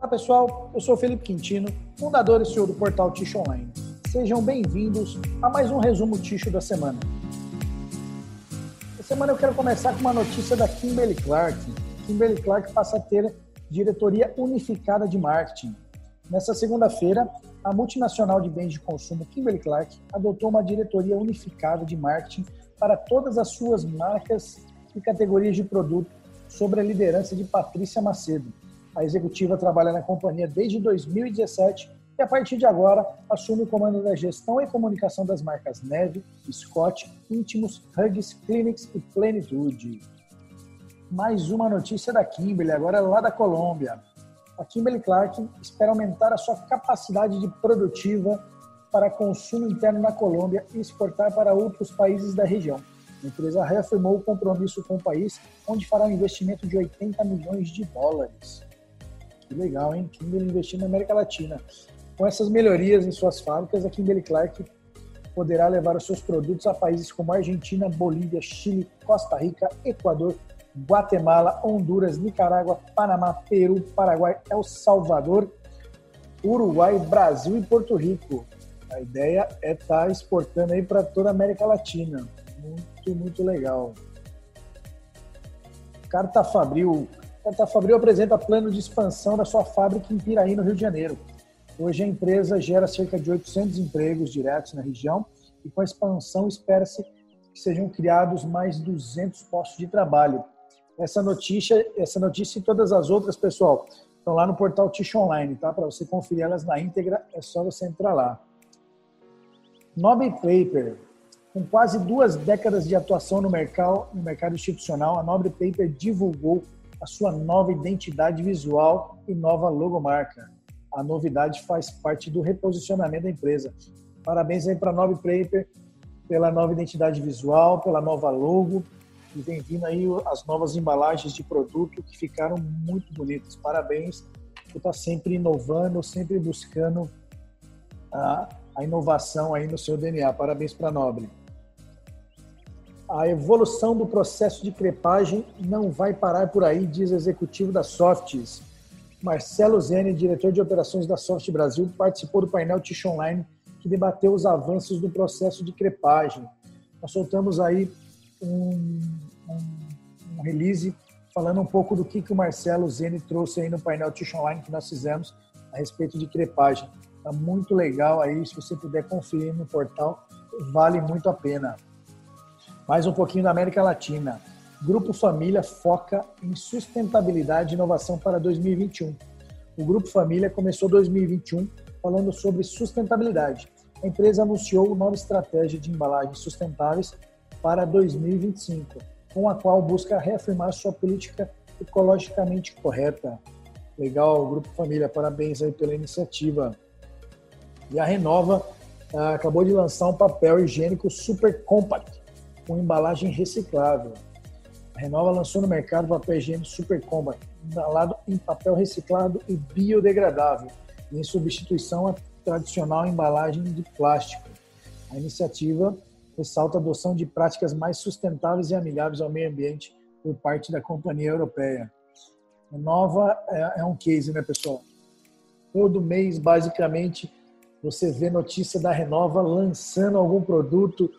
Olá pessoal, eu sou Felipe Quintino, fundador e CEO do portal Ticho Online. Sejam bem-vindos a mais um resumo Ticho da semana. Essa semana eu quero começar com uma notícia da Kimberly Clark. Kimberly Clark passa a ter diretoria unificada de marketing. Nessa segunda-feira, a multinacional de bens de consumo Kimberly Clark adotou uma diretoria unificada de marketing para todas as suas marcas e categorias de produto sob a liderança de Patrícia Macedo. A executiva trabalha na companhia desde 2017 e, a partir de agora, assume o comando da gestão e comunicação das marcas Neve, Scott, Íntimos, Hugs, Clinics e Plenitude. Mais uma notícia da Kimberly, agora lá da Colômbia. A Kimberly Clark espera aumentar a sua capacidade de produtiva para consumo interno na Colômbia e exportar para outros países da região. A empresa reafirmou o compromisso com o país, onde fará um investimento de 80 milhões de dólares. Que legal, hein? Kimberly investindo na América Latina. Com essas melhorias em suas fábricas, a Kimberly Clark poderá levar os seus produtos a países como Argentina, Bolívia, Chile, Costa Rica, Equador, Guatemala, Honduras, Nicarágua, Panamá, Peru, Paraguai, El Salvador, Uruguai, Brasil e Porto Rico. A ideia é estar tá exportando aí para toda a América Latina. Muito, muito legal. Carta Fabril. Carta Fabril apresenta plano de expansão da sua fábrica em Piraí, no Rio de Janeiro. Hoje a empresa gera cerca de 800 empregos diretos na região e com a expansão espera-se que sejam criados mais 200 postos de trabalho. Essa notícia, essa notícia e todas as outras, pessoal, estão lá no portal Tish Online, tá? Para você conferir elas na íntegra, é só você entrar lá. Nobre Paper, com quase duas décadas de atuação no mercado, no mercado institucional, a Nobre Paper divulgou a sua nova identidade visual e nova logomarca. A novidade faz parte do reposicionamento da empresa. Parabéns aí para a Nobre Paper pela nova identidade visual, pela nova logo e vem vindo aí as novas embalagens de produto que ficaram muito bonitas. Parabéns por estar sempre inovando, sempre buscando a, a inovação aí no seu DNA. Parabéns para a Nobre. A evolução do processo de crepagem não vai parar por aí, diz o executivo da Softs. Marcelo Zene, diretor de operações da Soft Brasil, participou do painel Tish Online que debateu os avanços do processo de crepagem. Nós soltamos aí um, um, um release falando um pouco do que, que o Marcelo Zene trouxe aí no painel Tish Online que nós fizemos a respeito de crepagem. Está muito legal aí, se você puder conferir no portal, vale muito a pena. Mais um pouquinho da América Latina. Grupo Família foca em sustentabilidade e inovação para 2021. O Grupo Família começou 2021 falando sobre sustentabilidade. A empresa anunciou nova estratégia de embalagens sustentáveis para 2025, com a qual busca reafirmar sua política ecologicamente correta. Legal, Grupo Família, parabéns aí pela iniciativa. E a Renova ah, acabou de lançar um papel higiênico super compact com embalagem reciclável. A Renova lançou no mercado o papel higiênico Super Combat, embalado em papel reciclado e biodegradável, em substituição à tradicional embalagem de plástico. A iniciativa ressalta a adoção de práticas mais sustentáveis e amigáveis ao meio ambiente por parte da companhia europeia. Renova é, é um case, né, pessoal? Todo mês, basicamente, você vê notícia da Renova lançando algum produto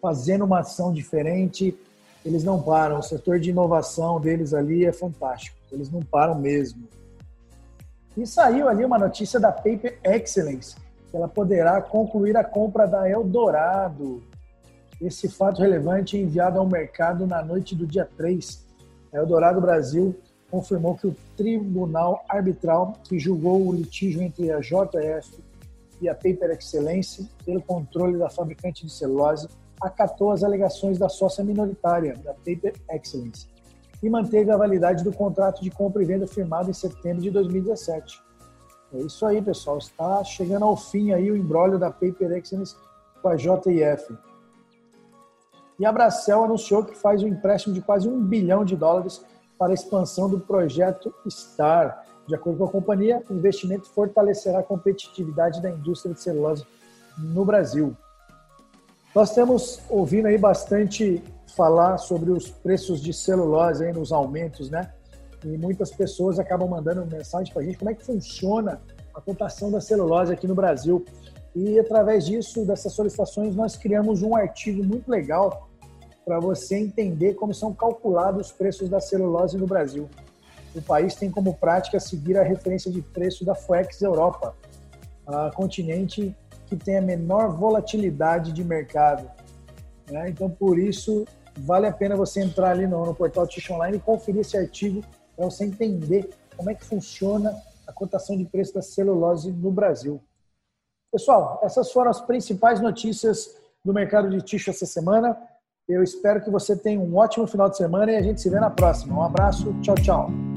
fazendo uma ação diferente, eles não param. O setor de inovação deles ali é fantástico. Eles não param mesmo. E saiu ali uma notícia da Paper Excellence, que ela poderá concluir a compra da Eldorado. Esse fato relevante é enviado ao mercado na noite do dia 3. A Eldorado Brasil confirmou que o tribunal arbitral que julgou o litígio entre a JF e a Paper Excellence pelo controle da fabricante de celulose acatou as alegações da sócia minoritária, da Paper Excellence, e manteve a validade do contrato de compra e venda firmado em setembro de 2017. É isso aí, pessoal. Está chegando ao fim aí o embrólio da Paper Excellence com a JIF. E a Bracel anunciou que faz um empréstimo de quase um bilhão de dólares para a expansão do projeto STAR. De acordo com a companhia, o investimento fortalecerá a competitividade da indústria de celulose no Brasil. Nós temos ouvindo aí bastante falar sobre os preços de celulose aí nos aumentos, né? e muitas pessoas acabam mandando mensagem para a gente como é que funciona a cotação da celulose aqui no Brasil. E através disso, dessas solicitações, nós criamos um artigo muito legal para você entender como são calculados os preços da celulose no Brasil. O país tem como prática seguir a referência de preço da Foex Europa, a continente que tem a menor volatilidade de mercado. Né? Então, por isso, vale a pena você entrar ali no, no portal Tish Online e conferir esse artigo para você entender como é que funciona a cotação de preço da celulose no Brasil. Pessoal, essas foram as principais notícias do mercado de ticho essa semana. Eu espero que você tenha um ótimo final de semana e a gente se vê na próxima. Um abraço, tchau, tchau.